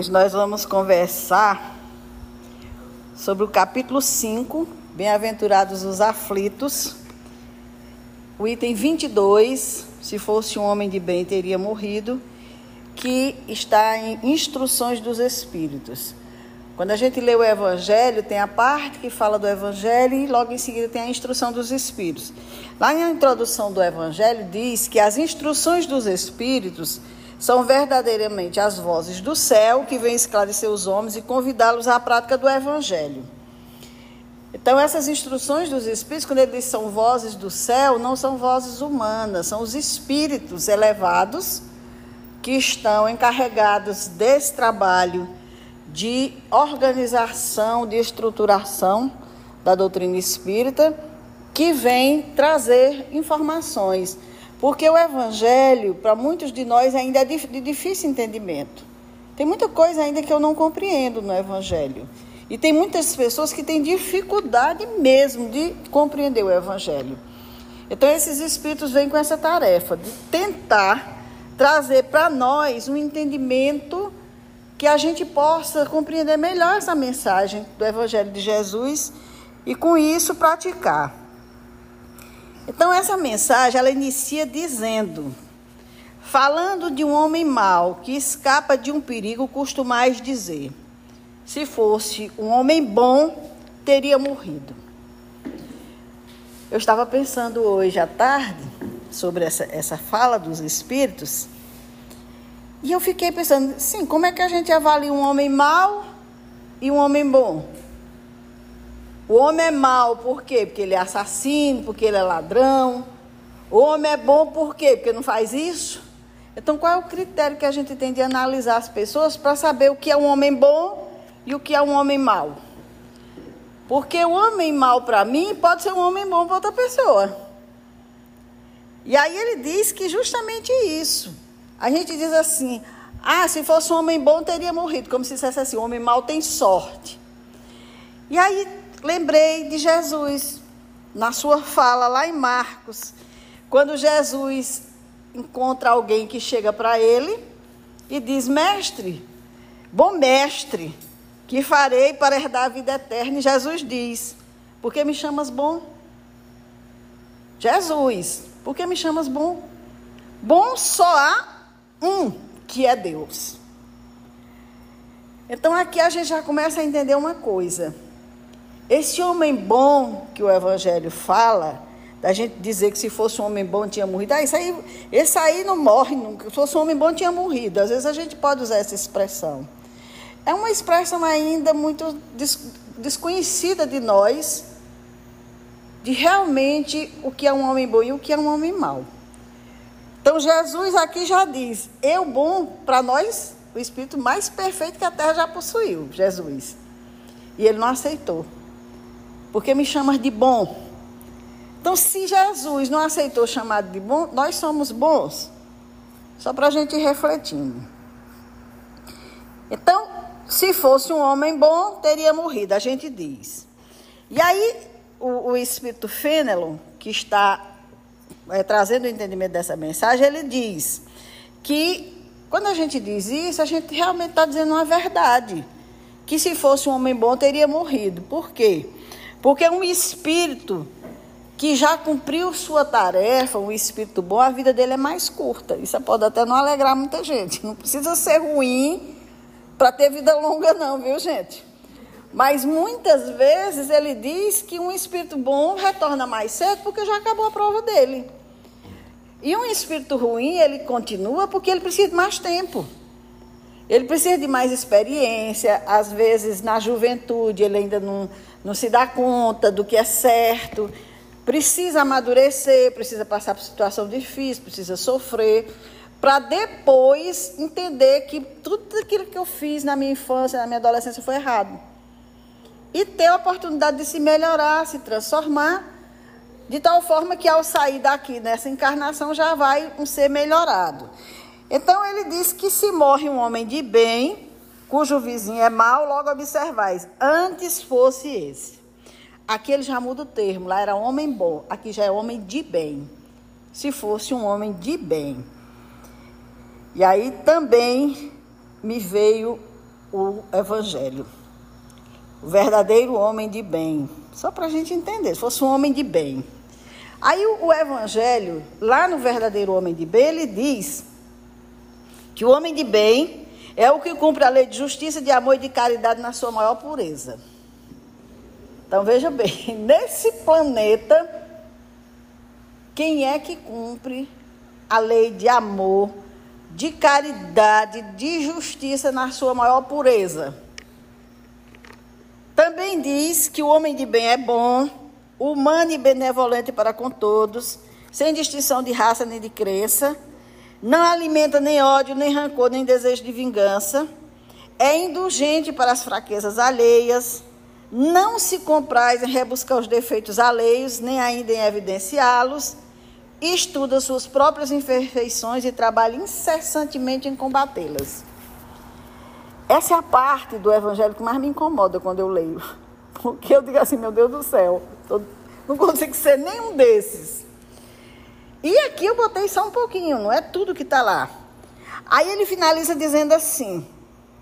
Hoje nós vamos conversar sobre o capítulo 5, Bem-aventurados os aflitos. O item 22, se fosse um homem de bem teria morrido, que está em Instruções dos Espíritos. Quando a gente lê o Evangelho, tem a parte que fala do Evangelho e logo em seguida tem a instrução dos Espíritos. Lá na introdução do Evangelho diz que as instruções dos Espíritos são verdadeiramente as vozes do céu que vêm esclarecer os homens e convidá-los à prática do Evangelho. Então, essas instruções dos Espíritos, quando eles são vozes do céu, não são vozes humanas, são os espíritos elevados que estão encarregados desse trabalho de organização, de estruturação da doutrina espírita, que vem trazer informações porque o Evangelho, para muitos de nós, ainda é de difícil entendimento. Tem muita coisa ainda que eu não compreendo no Evangelho. E tem muitas pessoas que têm dificuldade mesmo de compreender o Evangelho. Então, esses espíritos vêm com essa tarefa de tentar trazer para nós um entendimento que a gente possa compreender melhor essa mensagem do Evangelho de Jesus e, com isso, praticar. Então essa mensagem ela inicia dizendo: falando de um homem mau que escapa de um perigo, costumais dizer: se fosse um homem bom, teria morrido. Eu estava pensando hoje à tarde sobre essa, essa fala dos espíritos e eu fiquei pensando, sim, como é que a gente avalia um homem mau e um homem bom? O homem é mau por quê? Porque ele é assassino, porque ele é ladrão. O homem é bom por quê? Porque não faz isso. Então, qual é o critério que a gente tem de analisar as pessoas para saber o que é um homem bom e o que é um homem mau? Porque o homem mau para mim pode ser um homem bom para outra pessoa. E aí ele diz que justamente isso. A gente diz assim: ah, se fosse um homem bom teria morrido, como se dissesse assim: o homem mau tem sorte. E aí lembrei de Jesus, na sua fala lá em Marcos, quando Jesus encontra alguém que chega para ele e diz: Mestre, bom mestre, que farei para herdar a vida eterna? E Jesus diz: Por que me chamas bom? Jesus, por que me chamas bom? Bom só há um, que é Deus. Então aqui a gente já começa a entender uma coisa. Esse homem bom que o Evangelho fala, da gente dizer que se fosse um homem bom tinha morrido, ah, isso aí, esse aí não morre nunca. Se fosse um homem bom tinha morrido. Às vezes a gente pode usar essa expressão. É uma expressão ainda muito des, desconhecida de nós, de realmente o que é um homem bom e o que é um homem mau. Então Jesus aqui já diz: eu bom para nós, o espírito mais perfeito que a terra já possuiu, Jesus. E ele não aceitou porque me chamas de bom. Então, se Jesus não aceitou chamado de bom, nós somos bons. Só para a gente ir refletindo. Então, se fosse um homem bom, teria morrido, a gente diz. E aí, o, o Espírito Fênelon, que está é, trazendo o entendimento dessa mensagem, ele diz que quando a gente diz isso, a gente realmente está dizendo uma verdade. Que se fosse um homem bom, teria morrido. Por quê? Porque um espírito que já cumpriu sua tarefa, um espírito bom, a vida dele é mais curta. Isso pode até não alegrar muita gente. Não precisa ser ruim para ter vida longa, não, viu, gente? Mas muitas vezes ele diz que um espírito bom retorna mais cedo porque já acabou a prova dele. E um espírito ruim, ele continua porque ele precisa de mais tempo. Ele precisa de mais experiência. Às vezes, na juventude, ele ainda não não se dá conta do que é certo, precisa amadurecer, precisa passar por situação difícil, precisa sofrer, para depois entender que tudo aquilo que eu fiz na minha infância, na minha adolescência foi errado. E ter a oportunidade de se melhorar, se transformar, de tal forma que ao sair daqui nessa encarnação já vai um ser melhorado. Então ele diz que se morre um homem de bem, cujo vizinho é mau, logo observais, antes fosse esse. Aqui ele já muda o termo, lá era homem bom, aqui já é homem de bem. Se fosse um homem de bem. E aí também me veio o Evangelho. O verdadeiro homem de bem. Só para a gente entender, se fosse um homem de bem. Aí o, o Evangelho, lá no verdadeiro homem de bem, ele diz que o homem de bem é o que cumpre a lei de justiça, de amor e de caridade na sua maior pureza. Então veja bem, nesse planeta, quem é que cumpre a lei de amor, de caridade, de justiça na sua maior pureza? Também diz que o homem de bem é bom, humano e benevolente para com todos, sem distinção de raça nem de crença, não alimenta nem ódio, nem rancor, nem desejo de vingança, é indulgente para as fraquezas alheias, não se compraz em rebuscar os defeitos alheios, nem ainda em evidenciá-los, estuda suas próprias imperfeições e trabalha incessantemente em combatê-las. Essa é a parte do evangelho que mais me incomoda quando eu leio. Porque eu digo assim, meu Deus do céu, não consigo ser nenhum desses. E aqui eu botei só um pouquinho, não é tudo que está lá. Aí ele finaliza dizendo assim: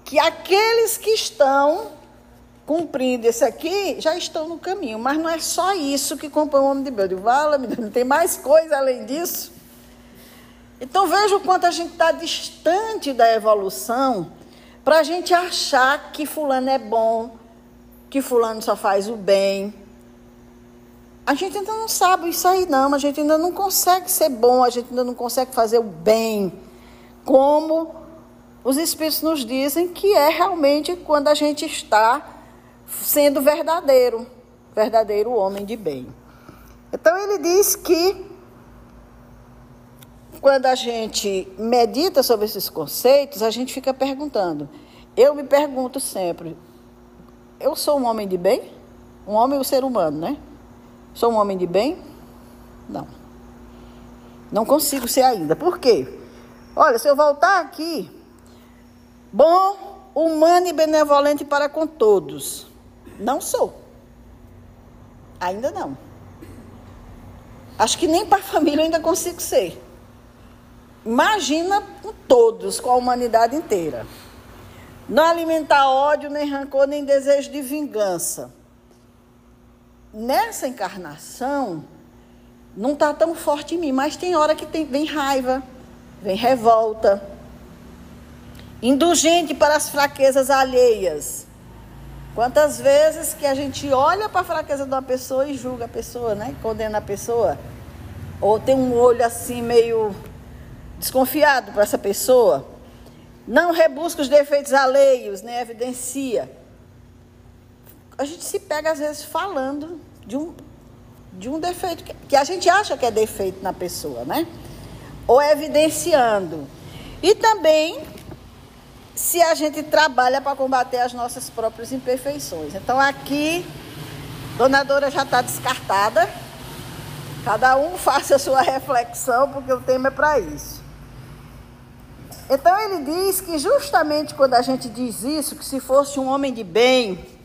que aqueles que estão cumprindo esse aqui, já estão no caminho. Mas não é só isso que compõe o homem de Deus. Vala, tem mais coisa além disso. Então veja o quanto a gente está distante da evolução para a gente achar que fulano é bom, que fulano só faz o bem. A gente ainda não sabe isso aí não, a gente ainda não consegue ser bom, a gente ainda não consegue fazer o bem. Como os Espíritos nos dizem que é realmente quando a gente está sendo verdadeiro, verdadeiro homem de bem. Então ele diz que quando a gente medita sobre esses conceitos, a gente fica perguntando. Eu me pergunto sempre: eu sou um homem de bem? Um homem um ser humano, né? Sou um homem de bem? Não. Não consigo ser ainda. Por quê? Olha, se eu voltar aqui, bom, humano e benevolente para com todos. Não sou. Ainda não. Acho que nem para a família eu ainda consigo ser. Imagina com todos, com a humanidade inteira. Não alimentar ódio, nem rancor, nem desejo de vingança. Nessa encarnação, não está tão forte em mim, mas tem hora que tem, vem raiva, vem revolta. Indulgente para as fraquezas alheias. Quantas vezes que a gente olha para a fraqueza de uma pessoa e julga a pessoa, né? Condena a pessoa. Ou tem um olho assim meio desconfiado para essa pessoa. Não rebusca os defeitos alheios, nem evidencia. A gente se pega às vezes falando de um, de um defeito que, que a gente acha que é defeito na pessoa, né? Ou evidenciando. E também se a gente trabalha para combater as nossas próprias imperfeições. Então aqui, Dona Dora já está descartada. Cada um faça a sua reflexão, porque o tema é para isso. Então ele diz que justamente quando a gente diz isso, que se fosse um homem de bem,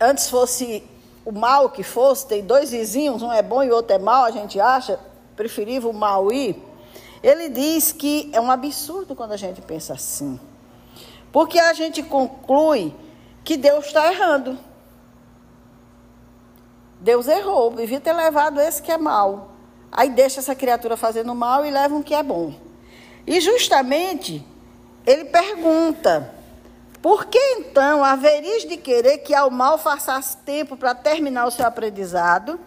antes fosse o mal que fosse, tem dois vizinhos, um é bom e o outro é mal, a gente acha preferível o mal ir. Ele diz que é um absurdo quando a gente pensa assim. Porque a gente conclui que Deus está errando. Deus errou, devia ter levado esse que é mal. Aí deixa essa criatura fazendo mal e leva um que é bom. E justamente ele pergunta: por que então haveris de querer que ao mal façasse tempo para terminar o seu aprendizado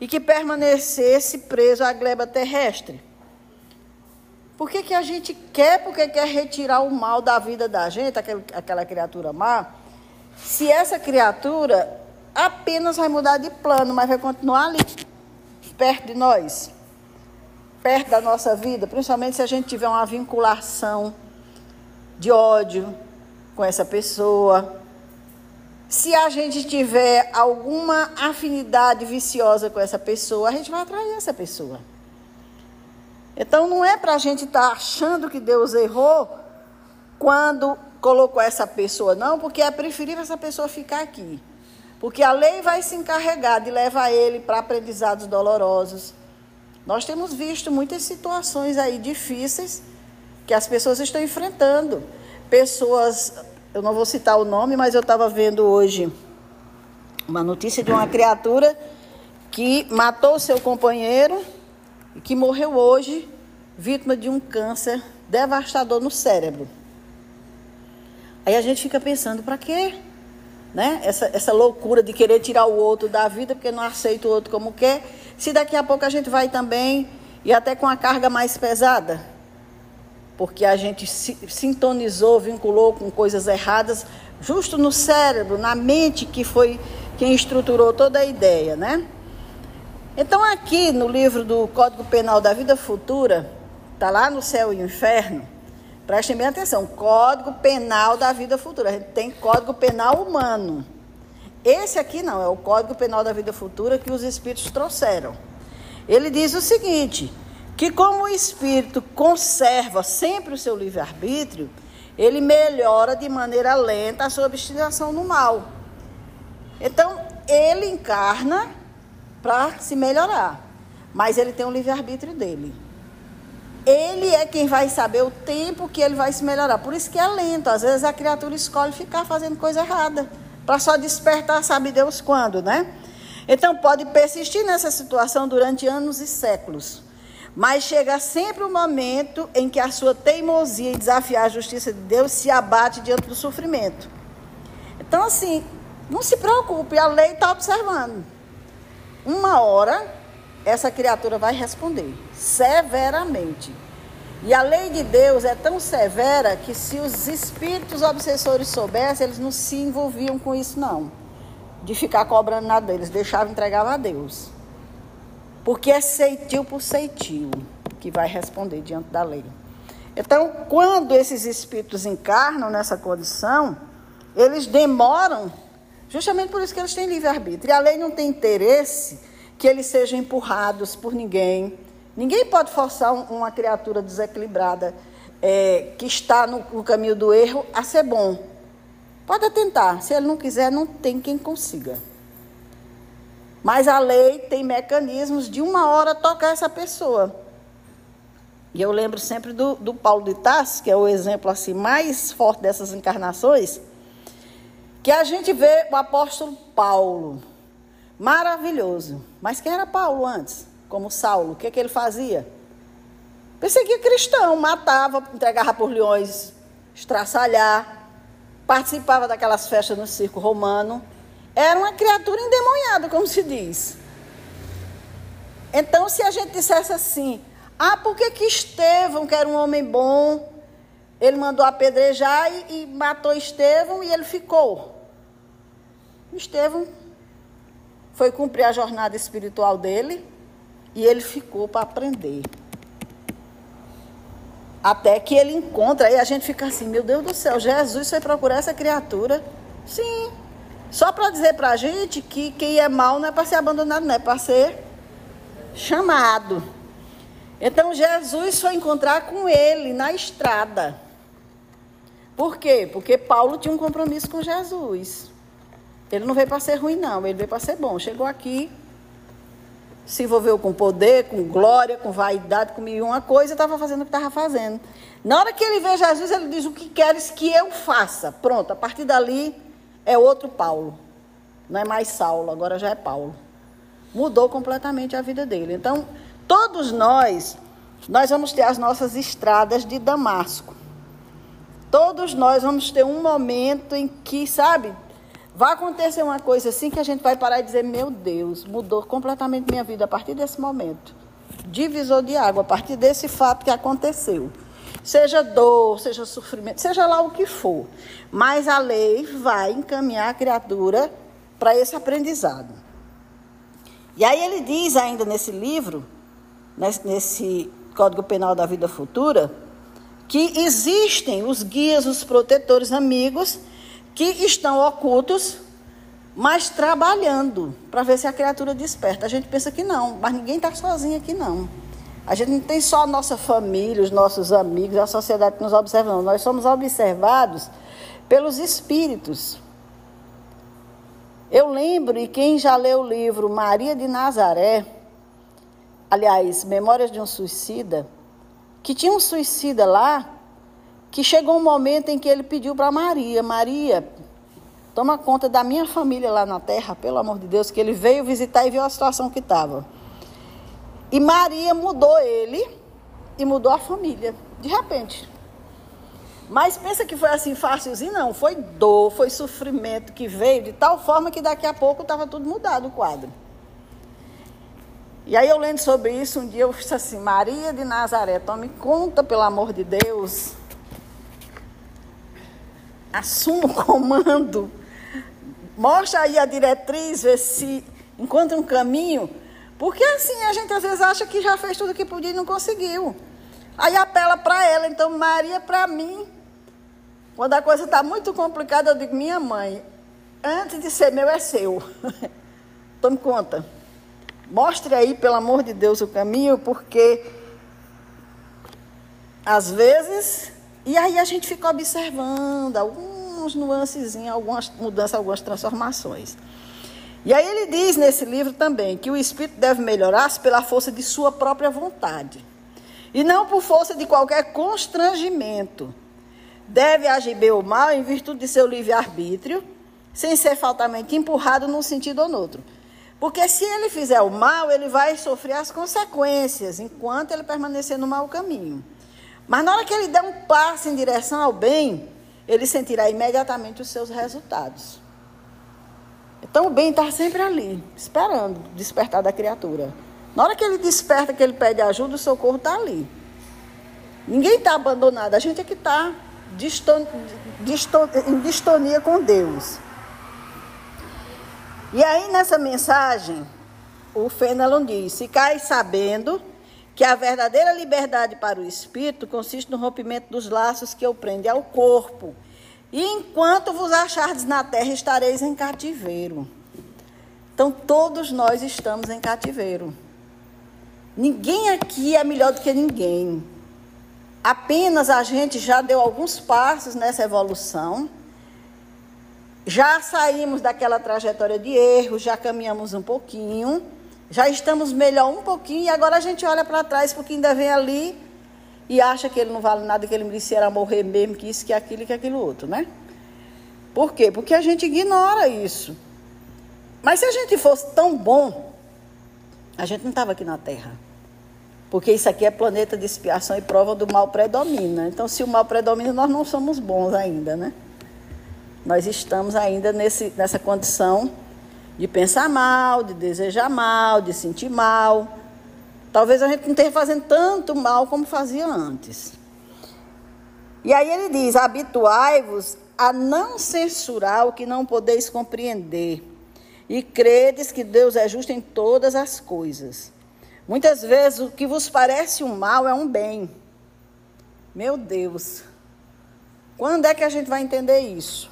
e que permanecesse preso à gleba terrestre? Por que, que a gente quer, porque quer retirar o mal da vida da gente, aquele, aquela criatura má, se essa criatura apenas vai mudar de plano, mas vai continuar ali, perto de nós, perto da nossa vida, principalmente se a gente tiver uma vinculação de ódio com essa pessoa, se a gente tiver alguma afinidade viciosa com essa pessoa, a gente vai atrair essa pessoa. Então não é para a gente estar tá achando que Deus errou quando colocou essa pessoa, não, porque é preferível essa pessoa ficar aqui. Porque a lei vai se encarregar de levar ele para aprendizados dolorosos. Nós temos visto muitas situações aí difíceis que as pessoas estão enfrentando. Pessoas, eu não vou citar o nome, mas eu estava vendo hoje uma notícia de uma criatura que matou seu companheiro e que morreu hoje vítima de um câncer devastador no cérebro. Aí a gente fica pensando, para quê? Né? Essa, essa loucura de querer tirar o outro da vida porque não aceita o outro como quer. Se daqui a pouco a gente vai também e até com a carga mais pesada, porque a gente sintonizou, vinculou com coisas erradas, justo no cérebro, na mente que foi quem estruturou toda a ideia, né? Então aqui no livro do Código Penal da Vida Futura, está lá no céu e inferno, prestem bem atenção, Código Penal da Vida Futura, a gente tem Código Penal Humano. Esse aqui não, é o Código Penal da Vida Futura que os espíritos trouxeram. Ele diz o seguinte: que como o espírito conserva sempre o seu livre-arbítrio, ele melhora de maneira lenta a sua obstinação no mal. Então, ele encarna para se melhorar, mas ele tem o livre-arbítrio dele. Ele é quem vai saber o tempo que ele vai se melhorar. Por isso que é lento. Às vezes a criatura escolhe ficar fazendo coisa errada, para só despertar, sabe Deus quando, né? Então pode persistir nessa situação durante anos e séculos. Mas chega sempre o um momento em que a sua teimosia em desafiar a justiça de Deus se abate diante do sofrimento. Então, assim, não se preocupe, a lei está observando. Uma hora, essa criatura vai responder severamente. E a lei de Deus é tão severa que se os espíritos obsessores soubessem, eles não se envolviam com isso, não de ficar cobrando nada deles, deixava entregar a Deus. Porque é ceitil por ceitil que vai responder diante da lei. Então, quando esses espíritos encarnam nessa condição, eles demoram, justamente por isso que eles têm livre-arbítrio. E a lei não tem interesse que eles sejam empurrados por ninguém. Ninguém pode forçar uma criatura desequilibrada é, que está no, no caminho do erro a ser bom. Pode tentar. Se ele não quiser, não tem quem consiga. Mas a lei tem mecanismos de uma hora tocar essa pessoa. E eu lembro sempre do, do Paulo de Tarso, que é o exemplo assim mais forte dessas encarnações, que a gente vê o apóstolo Paulo, maravilhoso. Mas quem era Paulo antes? Como Saulo, o que, que ele fazia? Perseguia cristão, matava, entregava por leões, estraçalhar participava daquelas festas no circo romano, era uma criatura endemoniada, como se diz. Então, se a gente dissesse assim, ah, por que, que Estevão, que era um homem bom, ele mandou apedrejar e, e matou Estevão e ele ficou? Estevão foi cumprir a jornada espiritual dele e ele ficou para aprender. Até que ele encontra, e a gente fica assim, meu Deus do céu, Jesus foi procurar essa criatura. Sim. Só para dizer para a gente que quem é mal não é para ser abandonado, não é para ser chamado. Então Jesus foi encontrar com ele na estrada. Por quê? Porque Paulo tinha um compromisso com Jesus. Ele não veio para ser ruim, não, ele veio para ser bom. Chegou aqui, se envolveu com poder, com glória, com vaidade, com mil uma coisa, estava fazendo o que estava fazendo. Na hora que ele vê Jesus, ele diz: O que queres que eu faça? Pronto, a partir dali é outro Paulo. Não é mais Saulo, agora já é Paulo. Mudou completamente a vida dele. Então, todos nós, nós vamos ter as nossas estradas de Damasco. Todos nós vamos ter um momento em que, sabe, Vai acontecer uma coisa assim que a gente vai parar e dizer: Meu Deus, mudou completamente minha vida a partir desse momento. Divisor de água, a partir desse fato que aconteceu. Seja dor, seja sofrimento, seja lá o que for. Mas a lei vai encaminhar a criatura para esse aprendizado. E aí ele diz ainda nesse livro, nesse Código Penal da Vida Futura, que existem os guias, os protetores amigos que estão ocultos, mas trabalhando para ver se a criatura desperta. A gente pensa que não, mas ninguém está sozinho aqui não. A gente não tem só a nossa família, os nossos amigos, a sociedade que nos observa, não. Nós somos observados pelos espíritos. Eu lembro, e quem já leu o livro Maria de Nazaré, aliás, Memórias de um Suicida, que tinha um suicida lá que chegou um momento em que ele pediu para Maria: Maria, toma conta da minha família lá na terra, pelo amor de Deus, que ele veio visitar e viu a situação que estava. E Maria mudou ele e mudou a família, de repente. Mas pensa que foi assim fácilzinho? Não, foi dor, foi sofrimento que veio de tal forma que daqui a pouco estava tudo mudado o quadro. E aí eu lendo sobre isso, um dia eu disse assim, Maria de Nazaré, tome conta, pelo amor de Deus, assuma o comando, mostra aí a diretriz, vê se encontra um caminho, porque assim a gente às vezes acha que já fez tudo o que podia e não conseguiu. Aí apela para ela, então Maria para mim, quando a coisa está muito complicada, eu digo, minha mãe, antes de ser meu é seu. Tome conta. Mostre aí, pelo amor de Deus, o caminho, porque às vezes e aí a gente fica observando alguns nuances, algumas mudanças, algumas transformações. E aí ele diz nesse livro também que o espírito deve melhorar-se pela força de sua própria vontade. E não por força de qualquer constrangimento. Deve agir bem ou mal em virtude de seu livre-arbítrio, sem ser faltamente empurrado num sentido ou no outro. Porque se ele fizer o mal, ele vai sofrer as consequências, enquanto ele permanecer no mau caminho. Mas na hora que ele der um passo em direção ao bem, ele sentirá imediatamente os seus resultados. Então o bem está sempre ali, esperando despertar da criatura. Na hora que ele desperta, que ele pede ajuda, o socorro está ali. Ninguém está abandonado, a gente é que está em distonia com Deus. E aí nessa mensagem, o Fenelon diz: cai sabendo que a verdadeira liberdade para o espírito consiste no rompimento dos laços que o prende ao corpo. E enquanto vos achardes na terra, estareis em cativeiro. Então, todos nós estamos em cativeiro. Ninguém aqui é melhor do que ninguém. Apenas a gente já deu alguns passos nessa evolução. Já saímos daquela trajetória de erro, já caminhamos um pouquinho já estamos melhor um pouquinho e agora a gente olha para trás porque ainda vem ali e acha que ele não vale nada, que ele merecia morrer mesmo, que isso, que aquilo que aquilo outro, né? Por quê? Porque a gente ignora isso. Mas se a gente fosse tão bom, a gente não estava aqui na Terra. Porque isso aqui é planeta de expiação e prova do mal predomina. Então, se o mal predomina, nós não somos bons ainda, né? Nós estamos ainda nesse, nessa condição de pensar mal, de desejar mal, de sentir mal. Talvez a gente não esteja fazendo tanto mal como fazia antes. E aí ele diz: habituai-vos a não censurar o que não podeis compreender, e credes que Deus é justo em todas as coisas. Muitas vezes o que vos parece um mal é um bem. Meu Deus, quando é que a gente vai entender isso?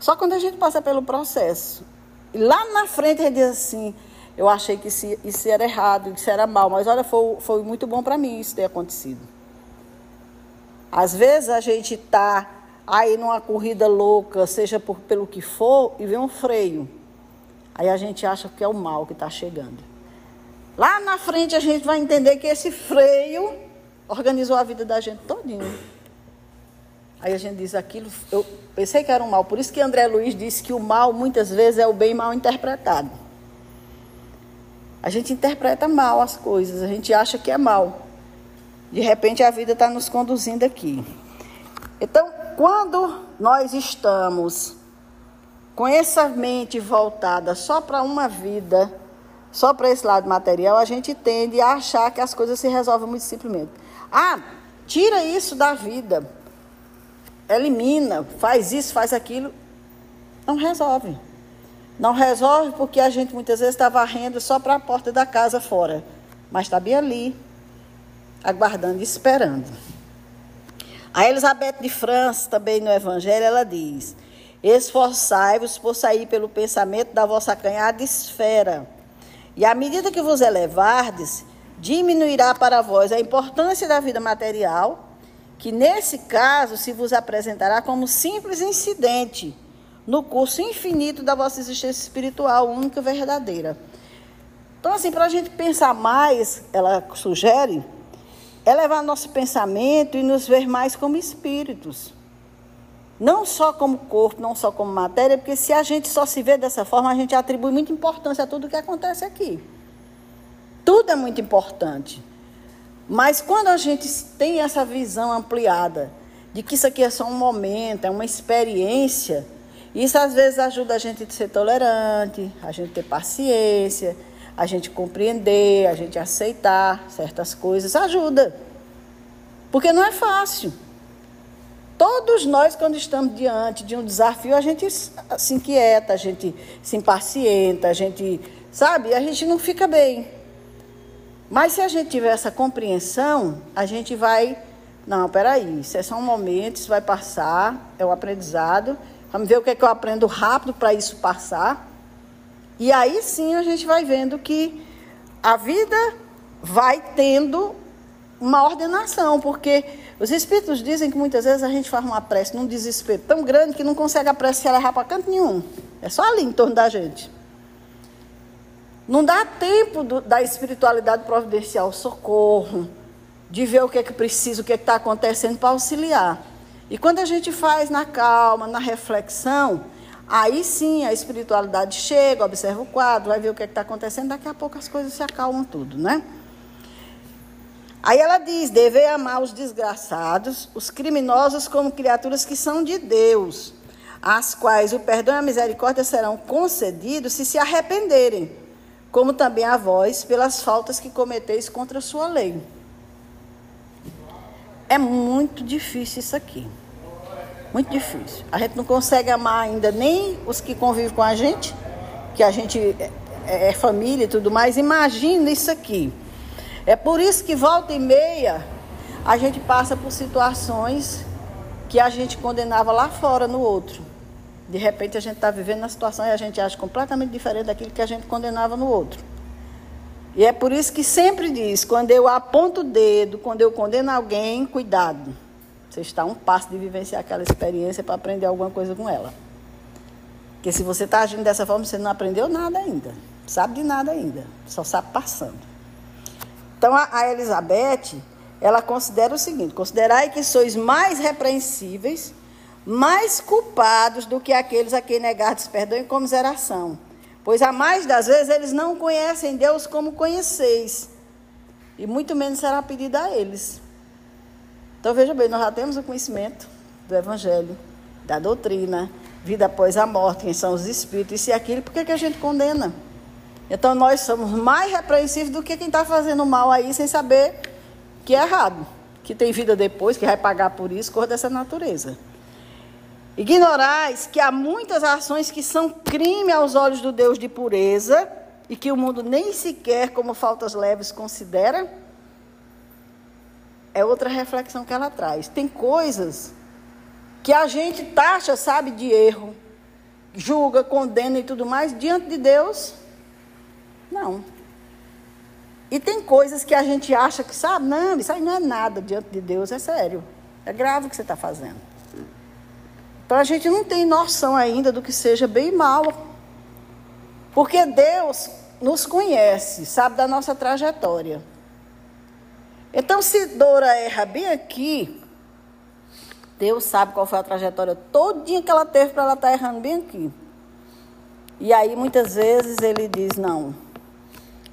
Só quando a gente passa pelo processo. E lá na frente gente diz assim, eu achei que isso, era errado, que isso era mal, mas olha, foi, foi muito bom para mim isso ter acontecido. Às vezes a gente está aí numa corrida louca, seja por, pelo que for, e vê um freio. Aí a gente acha que é o mal que está chegando. Lá na frente a gente vai entender que esse freio organizou a vida da gente todinho. Aí a gente diz aquilo, eu pensei que era um mal. Por isso que André Luiz disse que o mal muitas vezes é o bem mal interpretado. A gente interpreta mal as coisas, a gente acha que é mal. De repente a vida está nos conduzindo aqui. Então, quando nós estamos com essa mente voltada só para uma vida, só para esse lado material, a gente tende a achar que as coisas se resolvem muito simplesmente. Ah, tira isso da vida elimina, faz isso, faz aquilo. Não resolve. Não resolve porque a gente muitas vezes está varrendo só para a porta da casa fora. Mas está bem ali, aguardando e esperando. A Elizabeth de França, também no Evangelho, ela diz: Esforçai-vos por sair pelo pensamento da vossa canhada esfera. E à medida que vos elevardes, diminuirá para vós a importância da vida material que nesse caso se vos apresentará como simples incidente no curso infinito da vossa existência espiritual, única e verdadeira. Então, assim, para a gente pensar mais, ela sugere, elevar nosso pensamento e nos ver mais como espíritos. Não só como corpo, não só como matéria, porque se a gente só se vê dessa forma, a gente atribui muita importância a tudo que acontece aqui. Tudo é muito importante. Mas quando a gente tem essa visão ampliada de que isso aqui é só um momento, é uma experiência, isso às vezes ajuda a gente a ser tolerante, a gente ter paciência, a gente compreender, a gente aceitar certas coisas, ajuda. Porque não é fácil. Todos nós, quando estamos diante de um desafio, a gente se inquieta, a gente se impacienta, a gente, sabe, a gente não fica bem. Mas se a gente tiver essa compreensão, a gente vai, não, peraí, isso é só um momento, isso vai passar, é o aprendizado. Vamos ver o que é que eu aprendo rápido para isso passar. E aí sim a gente vai vendo que a vida vai tendo uma ordenação, porque os espíritos dizem que muitas vezes a gente faz uma prece num desespero tão grande que não consegue a prece se levar para canto nenhum. É só ali em torno da gente. Não dá tempo do, da espiritualidade providenciar o socorro, de ver o que é que precisa, o que é está acontecendo para auxiliar. E quando a gente faz na calma, na reflexão, aí sim a espiritualidade chega, observa o quadro, vai ver o que é está acontecendo, daqui a pouco as coisas se acalmam tudo, né? Aí ela diz: devei amar os desgraçados, os criminosos, como criaturas que são de Deus, às quais o perdão e a misericórdia serão concedidos se se arrependerem, como também a vós, pelas faltas que cometeis contra a sua lei. É muito difícil isso aqui. Muito difícil. A gente não consegue amar ainda nem os que convivem com a gente, que a gente é, é família e tudo mais. Imagina isso aqui. É por isso que volta e meia a gente passa por situações que a gente condenava lá fora no outro. De repente a gente está vivendo uma situação e a gente acha completamente diferente daquilo que a gente condenava no outro. E é por isso que sempre diz: quando eu aponto o dedo, quando eu condeno alguém, cuidado. Você está a um passo de vivenciar aquela experiência para aprender alguma coisa com ela. Porque se você está agindo dessa forma, você não aprendeu nada ainda. Sabe de nada ainda. Só sabe passando. Então a, a Elizabeth, ela considera o seguinte: considerai que sois mais repreensíveis, mais culpados do que aqueles a quem negardes perdão e comiseração. Pois a mais das vezes eles não conhecem Deus como conheceis, e muito menos será pedido a eles. Então veja bem, nós já temos o conhecimento do Evangelho, da doutrina, vida após a morte, quem são os espíritos, isso e aquilo, por que, que a gente condena? Então nós somos mais repreensíveis do que quem está fazendo mal aí sem saber que é errado, que tem vida depois, que vai pagar por isso, cor dessa natureza. Ignorais que há muitas ações que são crime aos olhos do Deus de pureza e que o mundo nem sequer como faltas leves considera. É outra reflexão que ela traz. Tem coisas que a gente taxa, sabe, de erro, julga, condena e tudo mais, diante de Deus não. E tem coisas que a gente acha que sabe, não, isso aí não é nada diante de Deus, é sério. É grave o que você está fazendo. Então a gente não tem noção ainda do que seja bem e mal. Porque Deus nos conhece, sabe da nossa trajetória. Então, se Dora erra bem aqui, Deus sabe qual foi a trajetória todinha que ela teve para ela estar tá errando bem aqui. E aí, muitas vezes, ele diz: não,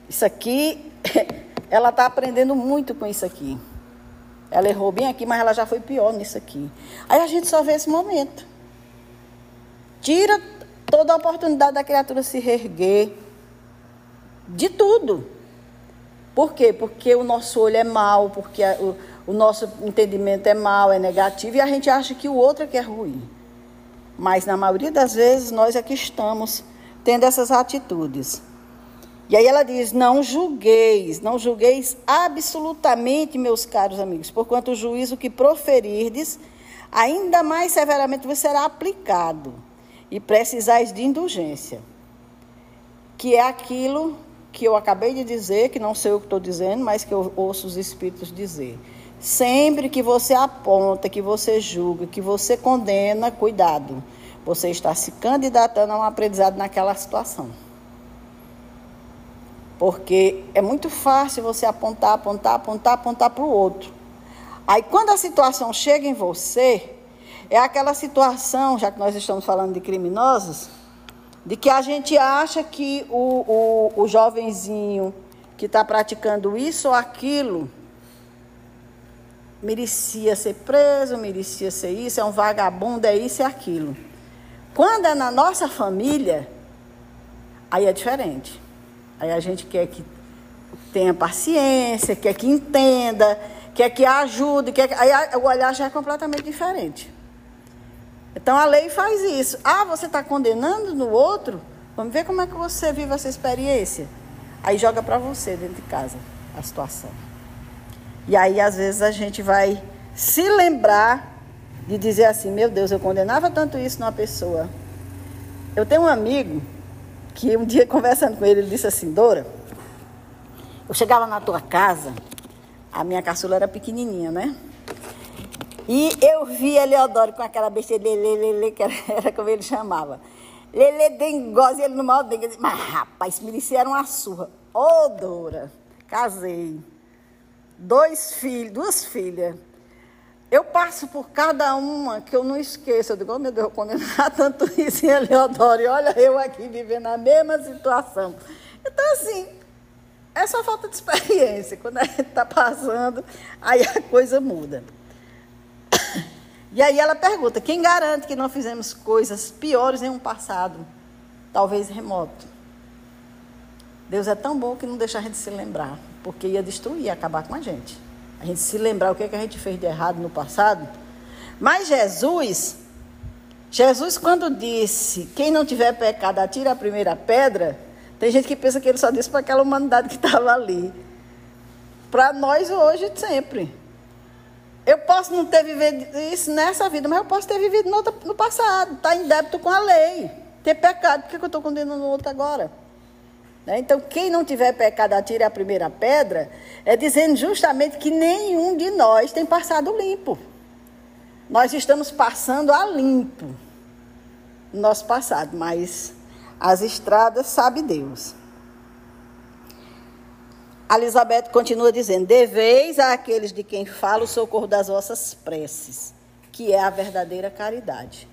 isso aqui, ela está aprendendo muito com isso aqui. Ela errou bem aqui, mas ela já foi pior nisso aqui. Aí a gente só vê esse momento. Tira toda a oportunidade da criatura se reerguer. De tudo. Por quê? Porque o nosso olho é mau, porque o, o nosso entendimento é mau, é negativo, e a gente acha que o outro é que é ruim. Mas na maioria das vezes nós é que estamos tendo essas atitudes. E aí ela diz: Não julgueis, não julgueis absolutamente, meus caros amigos, porquanto o juízo que proferirdes, ainda mais severamente vos será aplicado, e precisais de indulgência, que é aquilo que eu acabei de dizer, que não sei o que estou dizendo, mas que eu ouço os Espíritos dizer. Sempre que você aponta, que você julga, que você condena, cuidado, você está se candidatando a um aprendizado naquela situação. Porque é muito fácil você apontar, apontar, apontar, apontar para o outro. Aí quando a situação chega em você, é aquela situação, já que nós estamos falando de criminosos, de que a gente acha que o, o, o jovenzinho que está praticando isso ou aquilo merecia ser preso, merecia ser isso, é um vagabundo, é isso e é aquilo. Quando é na nossa família, aí é diferente. Aí a gente quer que tenha paciência, quer que entenda, quer que ajude, quer que... aí o olhar já é completamente diferente. Então a lei faz isso. Ah, você está condenando no outro? Vamos ver como é que você vive essa experiência. Aí joga para você dentro de casa a situação. E aí às vezes a gente vai se lembrar de dizer assim, meu Deus, eu condenava tanto isso numa pessoa. Eu tenho um amigo que um dia conversando com ele, ele disse assim, Dora, eu chegava na tua casa, a minha caçula era pequenininha, né? E eu vi a Leodoro com aquela besteira, lele, lele, que era, era como ele chamava. Lele dengosa, ele no mal dengue. Mas, rapaz, mereceram uma surra. Ô, oh, Dora, casei. Dois filhos, duas filhas. Eu passo por cada uma que eu não esqueço. Eu digo, oh, meu Deus, eu condenar tanto isso em Eleodoro. E olha eu aqui vivendo a mesma situação. Então, assim, é só falta de experiência. Quando a gente está passando, aí a coisa muda. E aí ela pergunta: quem garante que não fizemos coisas piores em um passado, talvez remoto? Deus é tão bom que não deixa a gente se lembrar, porque ia destruir, ia acabar com a gente. A gente se lembrar o que, é que a gente fez de errado no passado. Mas Jesus, Jesus, quando disse: quem não tiver pecado, atira a primeira pedra. Tem gente que pensa que ele só disse para aquela humanidade que estava ali. Para nós hoje, sempre. Eu posso não ter vivido isso nessa vida, mas eu posso ter vivido no, no passado, estar tá em débito com a lei, ter pecado. Por que eu estou condenando o outro agora? Né? Então, quem não tiver pecado, atire a primeira pedra, é dizendo justamente que nenhum de nós tem passado limpo. Nós estamos passando a limpo no nosso passado, mas as estradas sabe Deus. Elizabeth continua dizendo: Deveis àqueles de quem fala o socorro das vossas preces, que é a verdadeira caridade.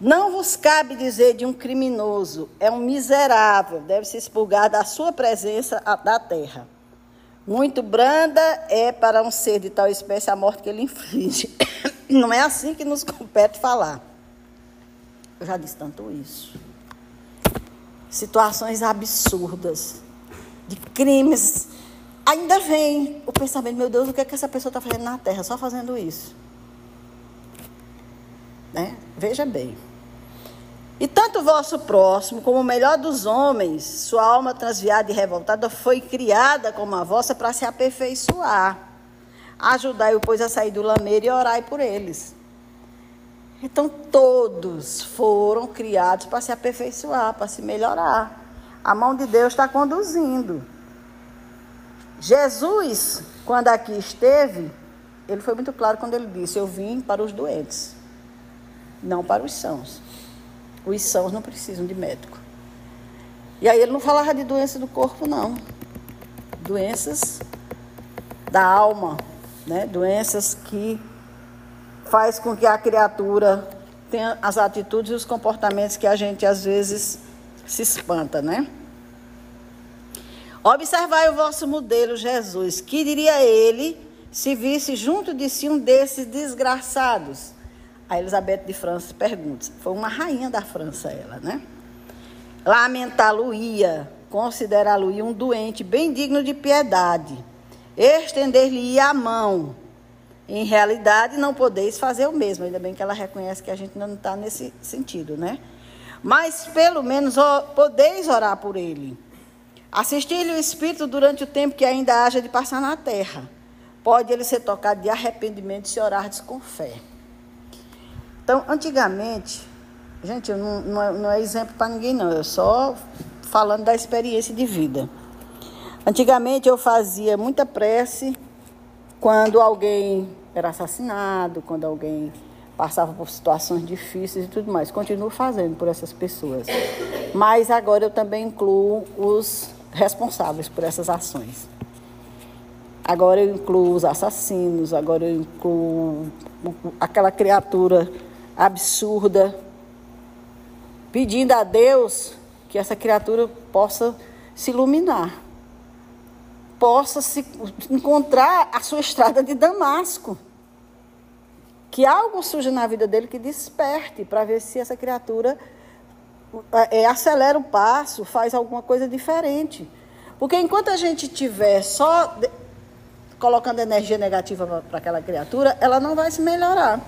Não vos cabe dizer de um criminoso, é um miserável, deve se expurgar da sua presença da terra. Muito branda é para um ser de tal espécie a morte que ele inflige. Não é assim que nos compete falar. Eu já disse tanto isso. Situações absurdas de crimes, ainda vem o pensamento, meu Deus, o que é que essa pessoa está fazendo na terra, só fazendo isso? Né? Veja bem. E tanto o vosso próximo, como o melhor dos homens, sua alma transviada e revoltada, foi criada como a vossa para se aperfeiçoar. Ajudai-o, pois, a sair do lameiro e orai por eles. Então, todos foram criados para se aperfeiçoar, para se melhorar. A mão de Deus está conduzindo. Jesus, quando aqui esteve, ele foi muito claro quando ele disse: Eu vim para os doentes, não para os sãos. Os sãos não precisam de médico. E aí ele não falava de doença do corpo, não. Doenças da alma, né? doenças que faz com que a criatura tenha as atitudes e os comportamentos que a gente às vezes se espanta, né? Observai o vosso modelo, Jesus. Que diria ele se visse junto de si um desses desgraçados? A Elizabeth de França pergunta. Foi uma rainha da França, ela, né? Lamentá-lo-ia, considerá-lo-ia um doente bem digno de piedade, estender-lhe-ia a mão. Em realidade, não podeis fazer o mesmo. Ainda bem que ela reconhece que a gente não está nesse sentido, né? Mas pelo menos podeis orar por ele Assistir-lhe o Espírito durante o tempo que ainda haja de passar na terra. Pode ele ser tocado de arrependimento se orardes com fé. Então, antigamente, gente, não, não, é, não é exemplo para ninguém, não. Eu só falando da experiência de vida. Antigamente eu fazia muita prece quando alguém era assassinado, quando alguém passava por situações difíceis e tudo mais. Continuo fazendo por essas pessoas. Mas agora eu também incluo os responsáveis por essas ações. Agora eu incluo os assassinos, agora eu incluo aquela criatura absurda, pedindo a Deus que essa criatura possa se iluminar, possa se encontrar a sua estrada de Damasco. Que algo surja na vida dele que desperte para ver se essa criatura é, acelera o passo, faz alguma coisa diferente. Porque enquanto a gente tiver só colocando energia negativa para aquela criatura, ela não vai se melhorar.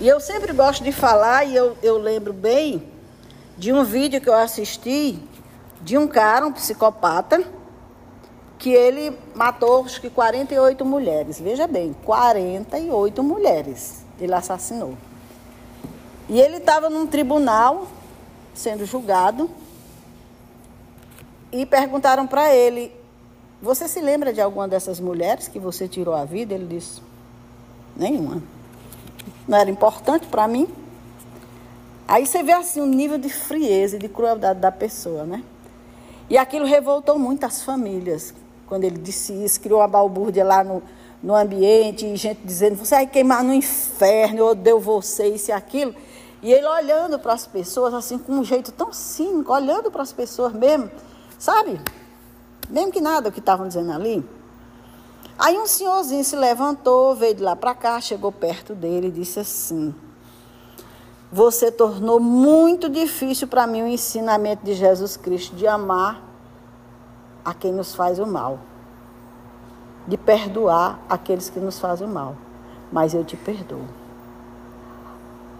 E eu sempre gosto de falar, e eu, eu lembro bem de um vídeo que eu assisti de um cara, um psicopata, que ele matou acho que 48 mulheres. Veja bem, 48 mulheres ele assassinou. E ele estava num tribunal sendo julgado e perguntaram para ele: Você se lembra de alguma dessas mulheres que você tirou a vida? Ele disse: Nenhuma. Não era importante para mim. Aí você vê assim o nível de frieza e de crueldade da pessoa, né? E aquilo revoltou muito as famílias. Quando ele disse isso, criou uma balbúrdia lá no, no ambiente, e gente dizendo, você vai queimar no inferno, eu odeio você, isso e aquilo. E ele olhando para as pessoas, assim, com um jeito tão cínico, olhando para as pessoas mesmo, sabe? Mesmo que nada o que estavam dizendo ali. Aí um senhorzinho se levantou, veio de lá para cá, chegou perto dele e disse assim: Você tornou muito difícil para mim o ensinamento de Jesus Cristo de amar a quem nos faz o mal, de perdoar aqueles que nos fazem o mal. Mas eu te perdoo.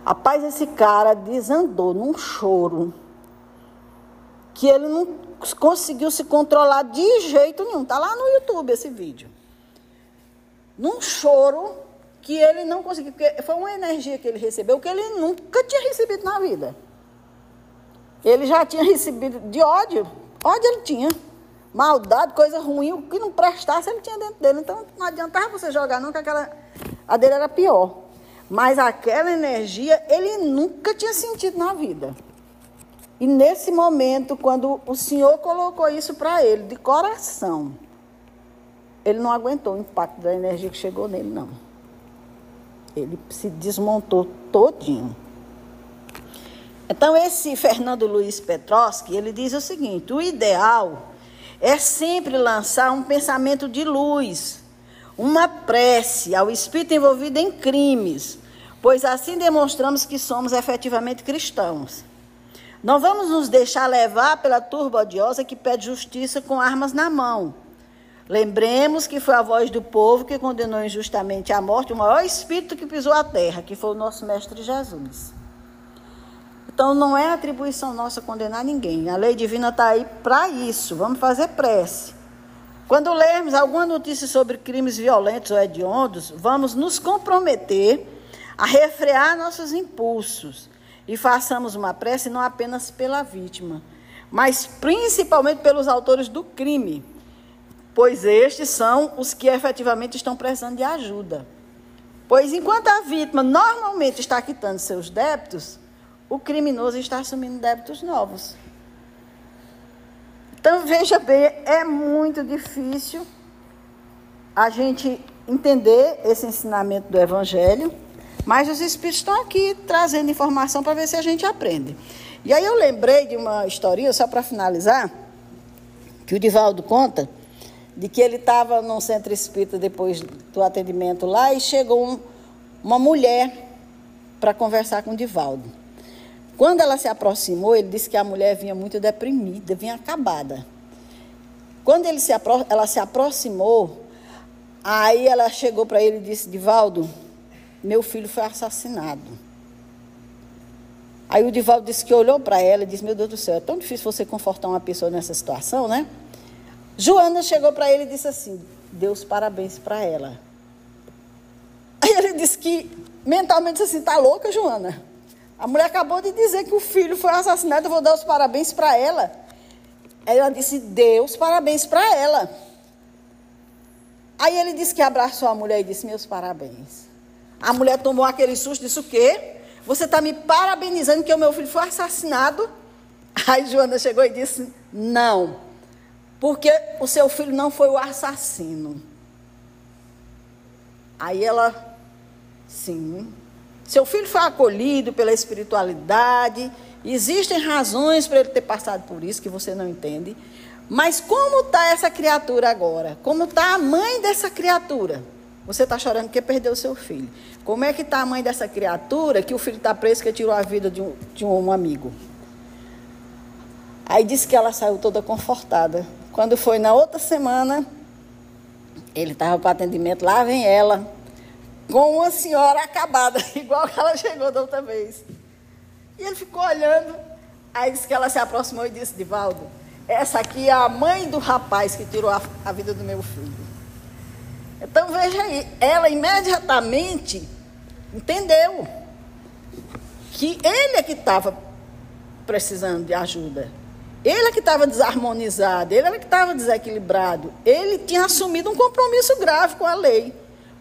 Rapaz, esse cara desandou num choro que ele não conseguiu se controlar de jeito nenhum. Tá lá no YouTube esse vídeo. Num choro que ele não conseguiu, porque foi uma energia que ele recebeu que ele nunca tinha recebido na vida. Ele já tinha recebido de ódio, ódio ele tinha. Maldade, coisa ruim, o que não prestasse ele tinha dentro dele. Então não adiantava você jogar não, que aquela a dele era pior. Mas aquela energia ele nunca tinha sentido na vida. E nesse momento, quando o Senhor colocou isso para ele de coração, ele não aguentou o impacto da energia que chegou nele, não. Ele se desmontou todinho. Então, esse Fernando Luiz Petroski, ele diz o seguinte: o ideal é sempre lançar um pensamento de luz, uma prece ao espírito envolvido em crimes, pois assim demonstramos que somos efetivamente cristãos. Não vamos nos deixar levar pela turba odiosa que pede justiça com armas na mão. Lembremos que foi a voz do povo que condenou injustamente à morte o maior espírito que pisou a terra, que foi o nosso Mestre Jesus. Então não é atribuição nossa condenar ninguém. A lei divina está aí para isso. Vamos fazer prece. Quando lermos alguma notícia sobre crimes violentos ou hediondos, vamos nos comprometer a refrear nossos impulsos e façamos uma prece não apenas pela vítima, mas principalmente pelos autores do crime, pois estes são os que efetivamente estão precisando de ajuda. Pois enquanto a vítima normalmente está quitando seus débitos, o criminoso está assumindo débitos novos. Então, veja bem, é muito difícil a gente entender esse ensinamento do Evangelho, mas os Espíritos estão aqui trazendo informação para ver se a gente aprende. E aí eu lembrei de uma historinha, só para finalizar, que o Divaldo conta, de que ele estava num centro espírita depois do atendimento lá e chegou um, uma mulher para conversar com o Divaldo. Quando ela se aproximou, ele disse que a mulher vinha muito deprimida, vinha acabada. Quando ele se ela se aproximou, aí ela chegou para ele e disse: Divaldo, meu filho foi assassinado. Aí o Divaldo disse que olhou para ela e disse: Meu Deus do céu, é tão difícil você confortar uma pessoa nessa situação, né? Joana chegou para ele e disse assim: Deus parabéns para ela. Aí ele disse que mentalmente disse assim: Tá louca, Joana? A mulher acabou de dizer que o filho foi assassinado, eu vou dar os parabéns para ela. Aí ela disse: Deus, parabéns para ela. Aí ele disse que abraçou a mulher e disse: Meus parabéns. A mulher tomou aquele susto e disse: O quê? Você está me parabenizando que o meu filho foi assassinado? Aí Joana chegou e disse: Não, porque o seu filho não foi o assassino. Aí ela, sim, seu filho foi acolhido pela espiritualidade, existem razões para ele ter passado por isso que você não entende. Mas como está essa criatura agora? Como está a mãe dessa criatura? Você está chorando porque perdeu seu filho. Como é que está a mãe dessa criatura que o filho está preso que tirou a vida de um, de um amigo? Aí disse que ela saiu toda confortada. Quando foi na outra semana, ele estava para atendimento, lá vem ela, com uma senhora acabada, igual que ela chegou da outra vez. E ele ficou olhando, aí disse que ela se aproximou e disse, Divaldo, essa aqui é a mãe do rapaz que tirou a, a vida do meu filho. Então veja aí, ela imediatamente entendeu que ele é que estava precisando de ajuda. Ele é que estava desarmonizado, ele é que estava desequilibrado. Ele tinha assumido um compromisso grave com a lei.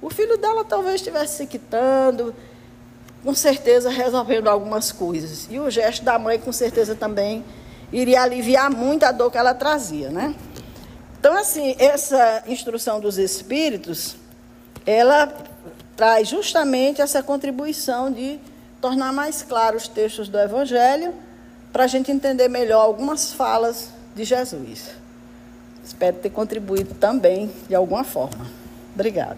O filho dela talvez estivesse se quitando, com certeza resolvendo algumas coisas. E o gesto da mãe, com certeza, também iria aliviar muito a dor que ela trazia, né? Então, assim, essa instrução dos espíritos, ela traz justamente essa contribuição de tornar mais claros os textos do Evangelho para a gente entender melhor algumas falas de Jesus. Espero ter contribuído também de alguma forma. Obrigada.